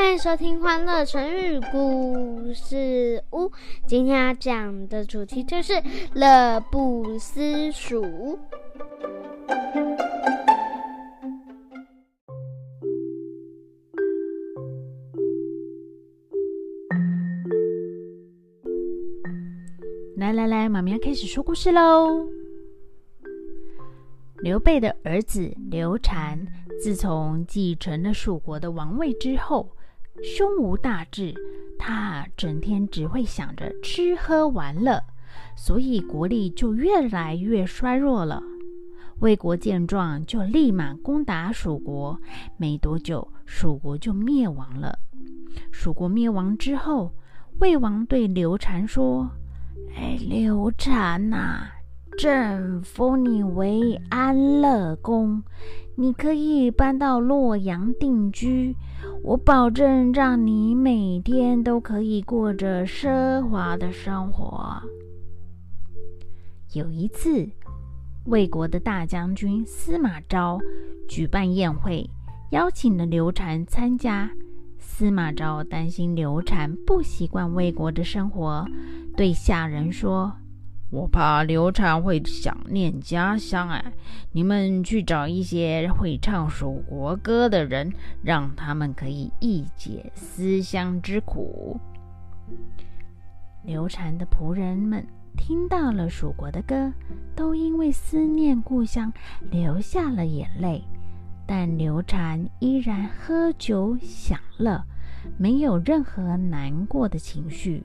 欢迎收听《欢乐成语故事屋》，今天要讲的主题就是“乐不思蜀”。来来来，妈咪要开始说故事喽。刘备的儿子刘禅，自从继承了蜀国的王位之后，胸无大志，他整天只会想着吃喝玩乐，所以国力就越来越衰弱了。魏国见状，就立马攻打蜀国，没多久，蜀国就灭亡了。蜀国灭亡之后，魏王对刘禅说。哎，刘禅呐，朕封你为安乐公，你可以搬到洛阳定居。我保证让你每天都可以过着奢华的生活。有一次，魏国的大将军司马昭举办宴会，邀请了刘禅参加。司马昭担心刘禅不习惯魏国的生活。对下人说：“我怕刘禅会想念家乡哎，你们去找一些会唱蜀国歌的人，让他们可以一解思乡之苦。”刘禅的仆人们听到了蜀国的歌，都因为思念故乡流下了眼泪。但刘禅依然喝酒享乐，没有任何难过的情绪。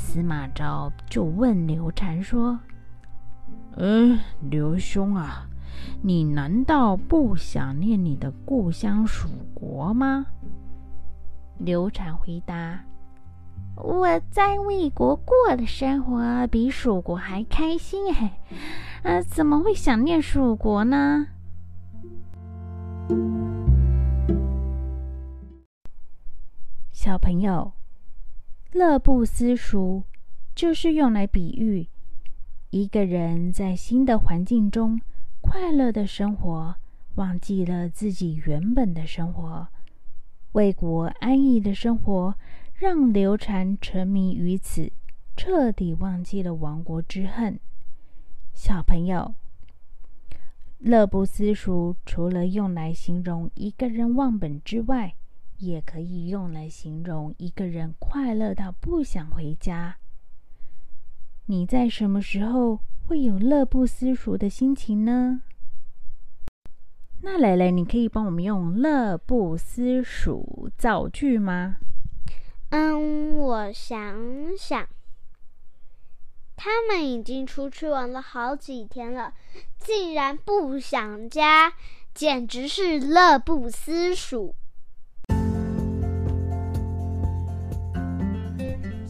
司马昭就问刘禅说：“嗯，刘兄啊，你难道不想念你的故乡蜀国吗？”刘禅回答：“我在魏国过的生活比蜀国还开心哎，呃，怎么会想念蜀国呢？”小朋友。乐不思蜀，就是用来比喻一个人在新的环境中快乐的生活，忘记了自己原本的生活。魏国安逸的生活让刘禅沉迷于此，彻底忘记了亡国之恨。小朋友，乐不思蜀除了用来形容一个人忘本之外，也可以用来形容一个人快乐到不想回家。你在什么时候会有乐不思蜀的心情呢？那蕾蕾，你可以帮我们用“乐不思蜀”造句吗？嗯，我想想，他们已经出去玩了好几天了，竟然不想家，简直是乐不思蜀。